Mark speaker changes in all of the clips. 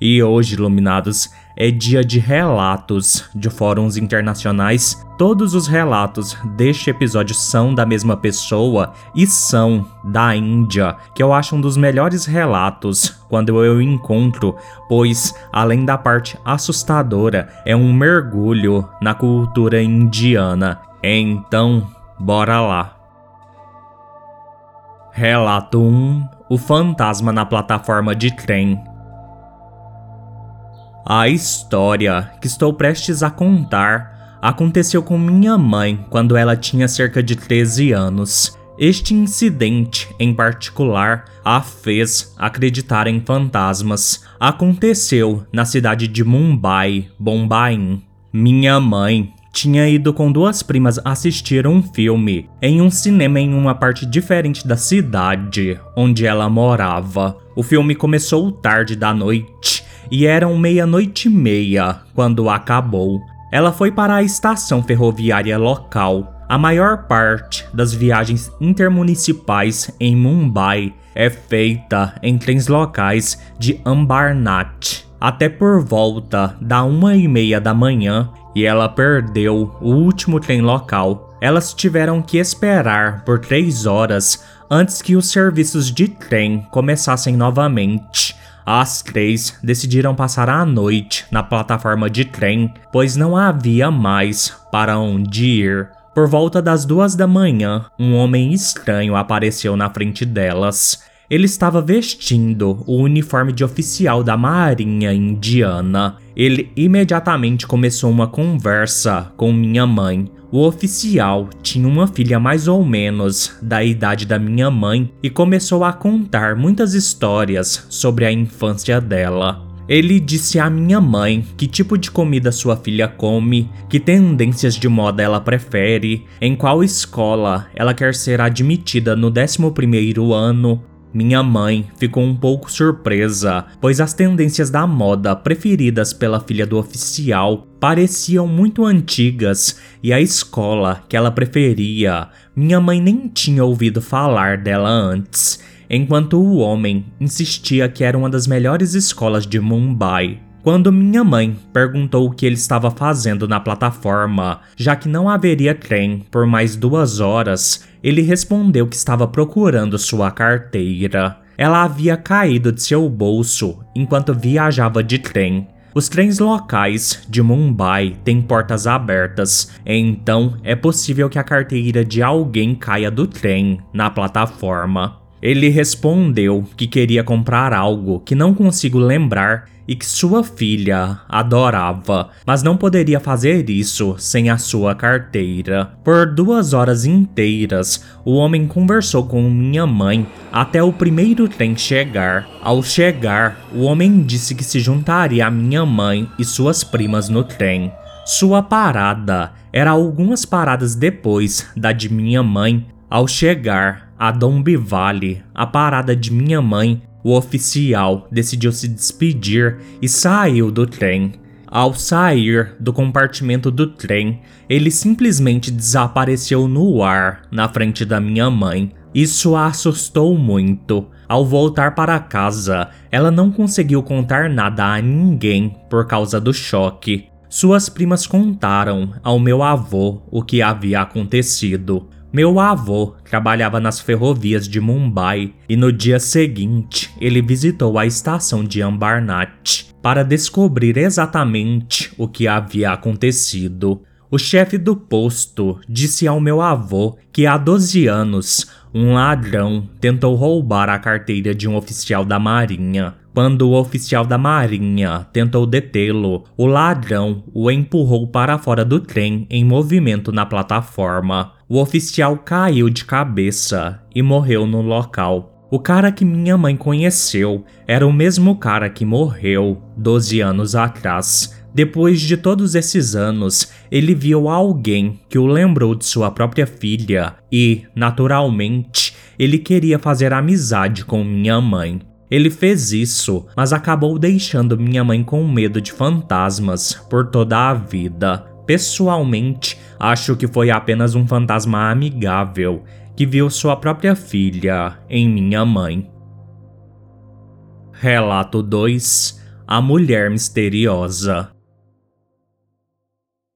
Speaker 1: E hoje, iluminados, é dia de relatos de fóruns internacionais. Todos os relatos deste episódio são da mesma pessoa e são da Índia, que eu acho um dos melhores relatos quando eu encontro, pois além da parte assustadora, é um mergulho na cultura indiana. Então, bora lá. Relato 1: O fantasma na plataforma de trem. A história que estou prestes a contar aconteceu com minha mãe quando ela tinha cerca de 13 anos. Este incidente, em particular, a fez acreditar em fantasmas. Aconteceu na cidade de Mumbai, Bombaim. Minha mãe tinha ido com duas primas assistir um filme em um cinema em uma parte diferente da cidade onde ela morava. O filme começou tarde da noite e eram meia-noite e meia quando acabou. Ela foi para a estação ferroviária local. A maior parte das viagens intermunicipais em Mumbai é feita em trens locais de Ambarnath. Até por volta da uma e meia da manhã, e ela perdeu o último trem local. Elas tiveram que esperar por três horas antes que os serviços de trem começassem novamente. As três decidiram passar a noite na plataforma de trem, pois não havia mais para onde ir. Por volta das duas da manhã, um homem estranho apareceu na frente delas. Ele estava vestindo o uniforme de oficial da Marinha Indiana. Ele imediatamente começou uma conversa com minha mãe, o oficial tinha uma filha mais ou menos da idade da minha mãe e começou a contar muitas histórias sobre a infância dela. Ele disse à minha mãe que tipo de comida sua filha come, que tendências de moda ela prefere, em qual escola ela quer ser admitida no 11º ano, minha mãe ficou um pouco surpresa, pois as tendências da moda preferidas pela filha do oficial pareciam muito antigas e a escola que ela preferia, minha mãe nem tinha ouvido falar dela antes, enquanto o homem insistia que era uma das melhores escolas de Mumbai. Quando minha mãe perguntou o que ele estava fazendo na plataforma, já que não haveria trem por mais duas horas, ele respondeu que estava procurando sua carteira. Ela havia caído de seu bolso enquanto viajava de trem. Os trens locais de Mumbai têm portas abertas, então é possível que a carteira de alguém caia do trem na plataforma. Ele respondeu que queria comprar algo que não consigo lembrar e que sua filha adorava, mas não poderia fazer isso sem a sua carteira. Por duas horas inteiras, o homem conversou com minha mãe até o primeiro trem chegar. Ao chegar, o homem disse que se juntaria a minha mãe e suas primas no trem. Sua parada era algumas paradas depois da de minha mãe. Ao chegar, a Dombi Vale, a parada de minha mãe, o oficial decidiu se despedir e saiu do trem. Ao sair do compartimento do trem, ele simplesmente desapareceu no ar na frente da minha mãe. Isso a assustou muito. Ao voltar para casa, ela não conseguiu contar nada a ninguém por causa do choque. Suas primas contaram ao meu avô o que havia acontecido. Meu avô trabalhava nas ferrovias de Mumbai e no dia seguinte ele visitou a estação de Ambarnath para descobrir exatamente o que havia acontecido. O chefe do posto disse ao meu avô que há 12 anos um ladrão tentou roubar a carteira de um oficial da Marinha. Quando o oficial da Marinha tentou detê-lo, o ladrão o empurrou para fora do trem em movimento na plataforma. O oficial caiu de cabeça e morreu no local. O cara que minha mãe conheceu era o mesmo cara que morreu 12 anos atrás. Depois de todos esses anos, ele viu alguém que o lembrou de sua própria filha e, naturalmente, ele queria fazer amizade com minha mãe. Ele fez isso, mas acabou deixando minha mãe com medo de fantasmas por toda a vida. Pessoalmente, acho que foi apenas um fantasma amigável que viu sua própria filha em minha mãe. Relato 2 A Mulher Misteriosa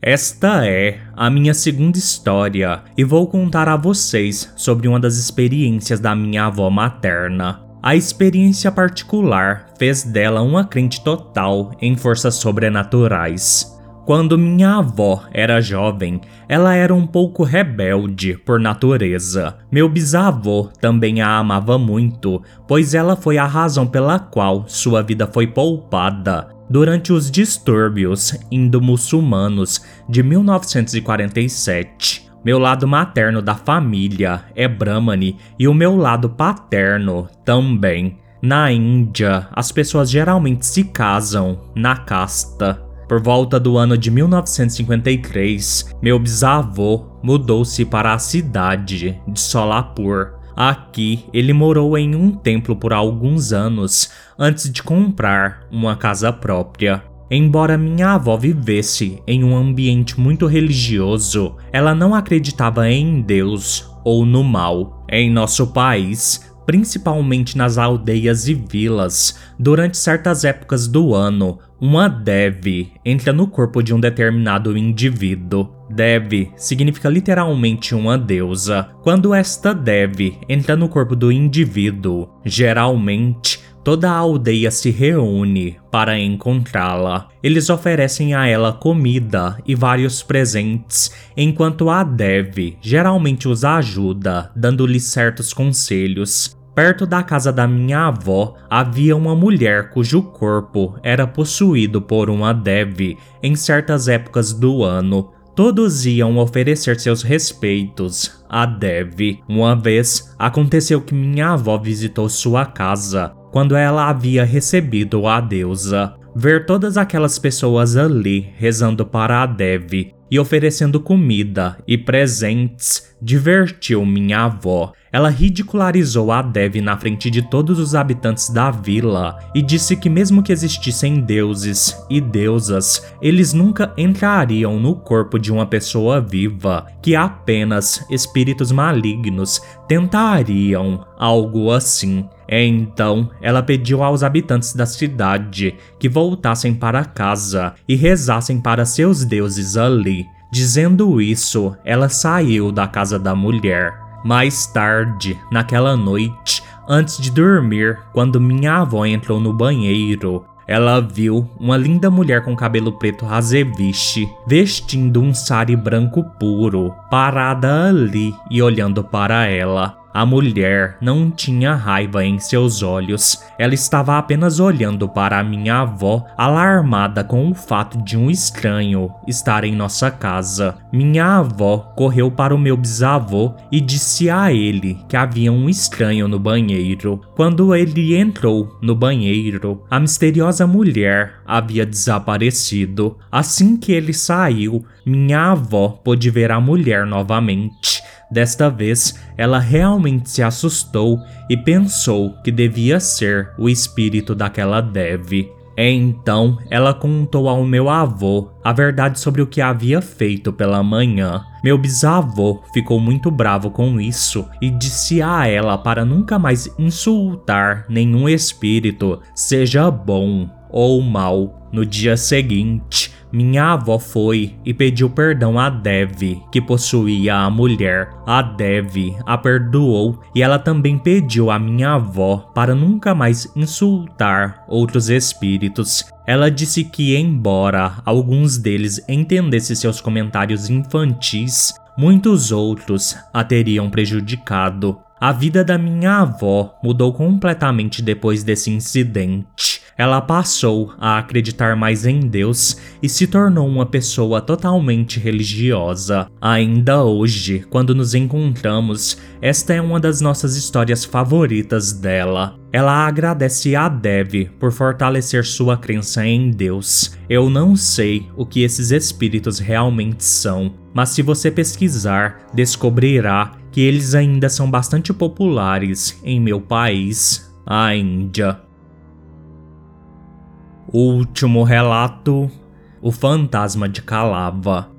Speaker 1: esta é a minha segunda história e vou contar a vocês sobre uma das experiências da minha avó materna. A experiência particular fez dela uma crente total em forças sobrenaturais. Quando minha avó era jovem, ela era um pouco rebelde por natureza. Meu bisavô também a amava muito, pois ela foi a razão pela qual sua vida foi poupada durante os distúrbios indo-muçulmanos de 1947. Meu lado materno da família é Brahmani e o meu lado paterno também. Na Índia, as pessoas geralmente se casam na casta. Por volta do ano de 1953, meu bisavô mudou-se para a cidade de Solapur, Aqui, ele morou em um templo por alguns anos antes de comprar uma casa própria. Embora minha avó vivesse em um ambiente muito religioso, ela não acreditava em Deus ou no mal. Em nosso país, principalmente nas aldeias e vilas, durante certas épocas do ano, uma Devi entra no corpo de um determinado indivíduo. Devi significa literalmente uma deusa. Quando esta Devi entra no corpo do indivíduo, geralmente toda a aldeia se reúne para encontrá-la. Eles oferecem a ela comida e vários presentes, enquanto a Devi geralmente os ajuda, dando-lhe certos conselhos. Perto da casa da minha avó havia uma mulher cujo corpo era possuído por uma Devi em certas épocas do ano. Todos iam oferecer seus respeitos a Devi. Uma vez aconteceu que minha avó visitou sua casa quando ela havia recebido a deusa. Ver todas aquelas pessoas ali rezando para a Devi e oferecendo comida e presentes divertiu minha avó. Ela ridicularizou a Dev na frente de todos os habitantes da vila e disse que, mesmo que existissem deuses e deusas, eles nunca entrariam no corpo de uma pessoa viva, que apenas espíritos malignos tentariam algo assim. Então, ela pediu aos habitantes da cidade que voltassem para casa e rezassem para seus deuses ali. Dizendo isso, ela saiu da casa da mulher. Mais tarde, naquela noite, antes de dormir, quando minha avó entrou no banheiro, ela viu uma linda mulher com cabelo preto razeviche, vestindo um sari branco puro, parada ali e olhando para ela. A mulher não tinha raiva em seus olhos, ela estava apenas olhando para a minha avó, alarmada com o fato de um estranho estar em nossa casa. Minha avó correu para o meu bisavô e disse a ele que havia um estranho no banheiro. Quando ele entrou no banheiro, a misteriosa mulher havia desaparecido. Assim que ele saiu, minha avó pôde ver a mulher novamente. Desta vez, ela realmente se assustou e pensou que devia ser o espírito daquela Dev. Então, ela contou ao meu avô a verdade sobre o que havia feito pela manhã. Meu bisavô ficou muito bravo com isso e disse a ela para nunca mais insultar nenhum espírito, seja bom ou mal. No dia seguinte, minha avó foi e pediu perdão a Dev, que possuía a mulher. A Dev a perdoou e ela também pediu a minha avó para nunca mais insultar outros espíritos. Ela disse que, embora alguns deles entendessem seus comentários infantis, muitos outros a teriam prejudicado. A vida da minha avó mudou completamente depois desse incidente. Ela passou a acreditar mais em Deus e se tornou uma pessoa totalmente religiosa. Ainda hoje, quando nos encontramos, esta é uma das nossas histórias favoritas dela. Ela agradece a Dev por fortalecer sua crença em Deus. Eu não sei o que esses espíritos realmente são, mas se você pesquisar, descobrirá que eles ainda são bastante populares em meu país, a Índia. Último relato: O Fantasma de Calava.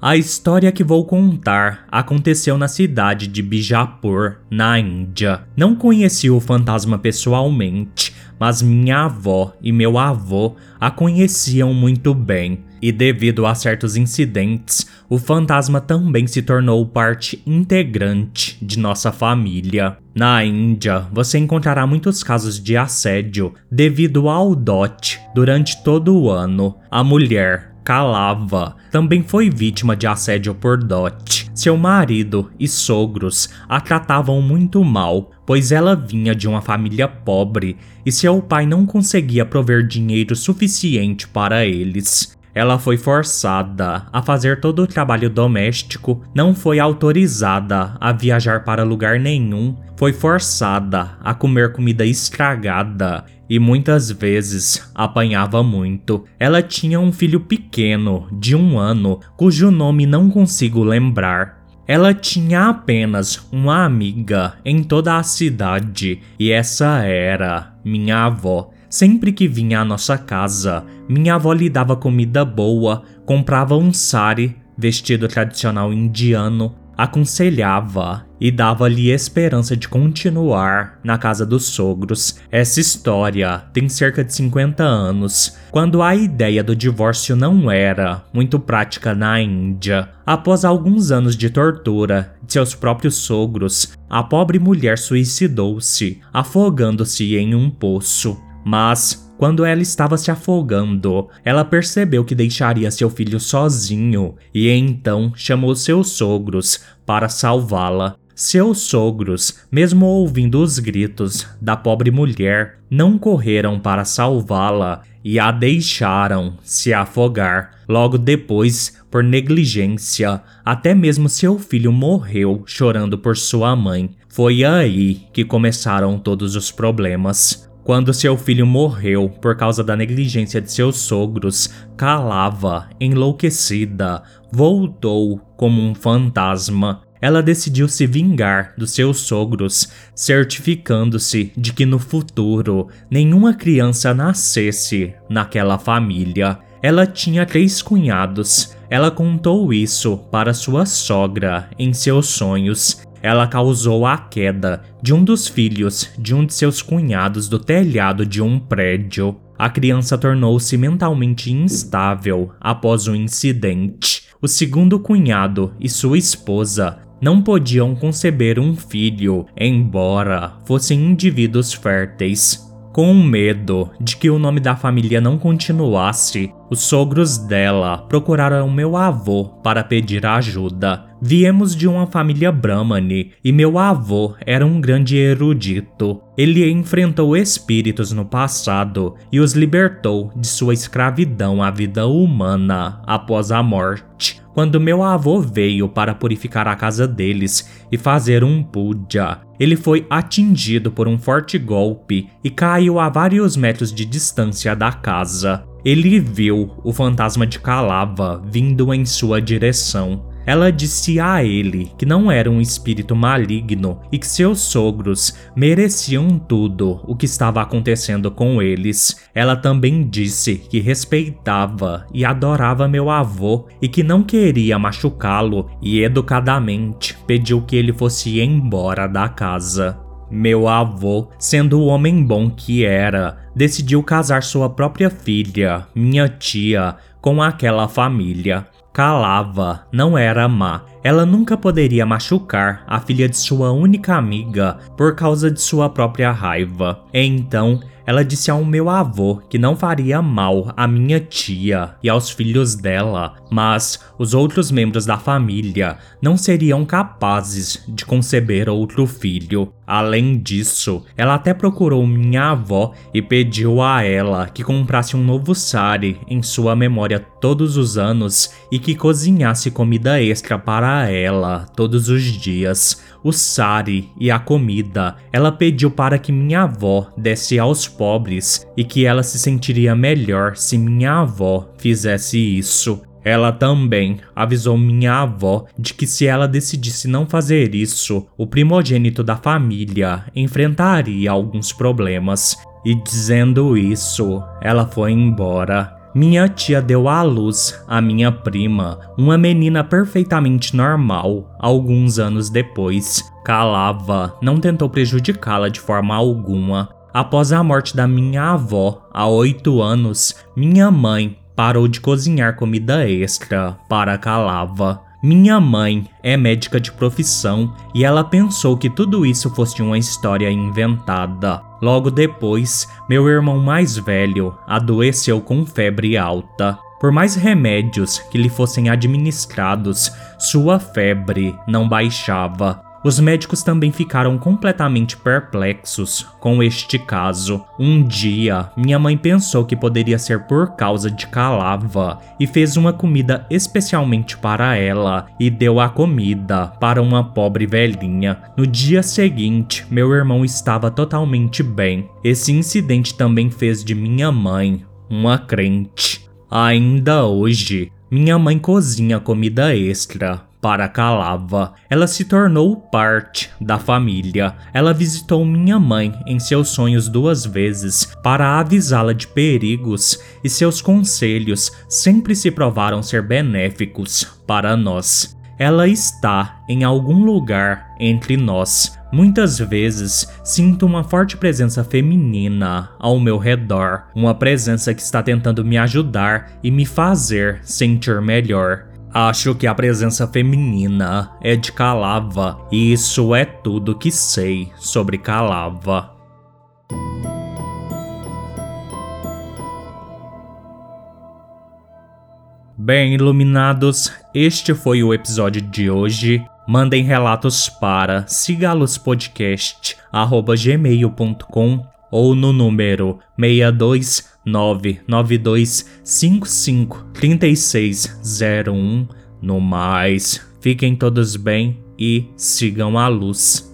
Speaker 1: A história que vou contar aconteceu na cidade de Bijapur, na Índia. Não conheci o fantasma pessoalmente, mas minha avó e meu avô a conheciam muito bem. E devido a certos incidentes, o fantasma também se tornou parte integrante de nossa família. Na Índia, você encontrará muitos casos de assédio devido ao dote durante todo o ano. A mulher Calava também foi vítima de assédio por Dot. Seu marido e sogros a tratavam muito mal, pois ela vinha de uma família pobre e seu pai não conseguia prover dinheiro suficiente para eles. Ela foi forçada a fazer todo o trabalho doméstico, não foi autorizada a viajar para lugar nenhum, foi forçada a comer comida estragada e muitas vezes apanhava muito. Ela tinha um filho pequeno, de um ano, cujo nome não consigo lembrar. Ela tinha apenas uma amiga em toda a cidade e essa era minha avó. Sempre que vinha à nossa casa, minha avó lhe dava comida boa, comprava um sari, vestido tradicional indiano, aconselhava e dava-lhe esperança de continuar na casa dos sogros. Essa história tem cerca de 50 anos, quando a ideia do divórcio não era muito prática na Índia. Após alguns anos de tortura de seus próprios sogros, a pobre mulher suicidou-se, afogando-se em um poço. Mas, quando ela estava se afogando, ela percebeu que deixaria seu filho sozinho e então chamou seus sogros para salvá-la. Seus sogros, mesmo ouvindo os gritos da pobre mulher, não correram para salvá-la e a deixaram se afogar. Logo depois, por negligência, até mesmo seu filho morreu chorando por sua mãe. Foi aí que começaram todos os problemas. Quando seu filho morreu por causa da negligência de seus sogros, Calava, enlouquecida, voltou como um fantasma. Ela decidiu se vingar dos seus sogros, certificando-se de que no futuro nenhuma criança nascesse naquela família. Ela tinha três cunhados. Ela contou isso para sua sogra em seus sonhos ela causou a queda de um dos filhos de um de seus cunhados do telhado de um prédio. A criança tornou-se mentalmente instável após o incidente. O segundo cunhado e sua esposa não podiam conceber um filho, embora fossem indivíduos férteis. Com medo de que o nome da família não continuasse, os sogros dela procuraram meu avô para pedir ajuda. Viemos de uma família Brahmani e meu avô era um grande erudito. Ele enfrentou espíritos no passado e os libertou de sua escravidão à vida humana após a morte. Quando meu avô veio para purificar a casa deles e fazer um puja, ele foi atingido por um forte golpe e caiu a vários metros de distância da casa. Ele viu o fantasma de Calava vindo em sua direção. Ela disse a ele que não era um espírito maligno e que seus sogros mereciam tudo o que estava acontecendo com eles. Ela também disse que respeitava e adorava meu avô e que não queria machucá-lo e educadamente pediu que ele fosse embora da casa. Meu avô, sendo o homem bom que era, decidiu casar sua própria filha, minha tia, com aquela família calava, não era má. Ela nunca poderia machucar a filha de sua única amiga por causa de sua própria raiva. Então, ela disse ao meu avô que não faria mal à minha tia e aos filhos dela, mas os outros membros da família não seriam capazes de conceber outro filho. Além disso, ela até procurou minha avó e pediu a ela que comprasse um novo sari em sua memória todos os anos e que cozinhasse comida extra para ela todos os dias. O sari e a comida ela pediu para que minha avó desse aos pobres e que ela se sentiria melhor se minha avó fizesse isso. Ela também avisou minha avó de que se ela decidisse não fazer isso, o primogênito da família enfrentaria alguns problemas. E dizendo isso, ela foi embora. Minha tia deu à luz a minha prima, uma menina perfeitamente normal, alguns anos depois. Calava não tentou prejudicá-la de forma alguma. Após a morte da minha avó, há oito anos, minha mãe parou de cozinhar comida extra para Calava. Minha mãe é médica de profissão e ela pensou que tudo isso fosse uma história inventada. Logo depois, meu irmão mais velho adoeceu com febre alta. Por mais remédios que lhe fossem administrados, sua febre não baixava. Os médicos também ficaram completamente perplexos com este caso. Um dia, minha mãe pensou que poderia ser por causa de Calava e fez uma comida especialmente para ela e deu a comida para uma pobre velhinha. No dia seguinte, meu irmão estava totalmente bem. Esse incidente também fez de minha mãe uma crente. Ainda hoje, minha mãe cozinha comida extra para Calava. Ela se tornou parte da família. Ela visitou minha mãe em seus sonhos duas vezes para avisá-la de perigos e seus conselhos sempre se provaram ser benéficos para nós. Ela está em algum lugar entre nós. Muitas vezes sinto uma forte presença feminina ao meu redor, uma presença que está tentando me ajudar e me fazer sentir melhor. Acho que a presença feminina é de Calava, e isso é tudo que sei sobre Calava. Bem, iluminados, este foi o episódio de hoje. Mandem relatos para sigalospodcast.gmail.com ou no número 62992553601. No mais, fiquem todos bem e sigam a luz.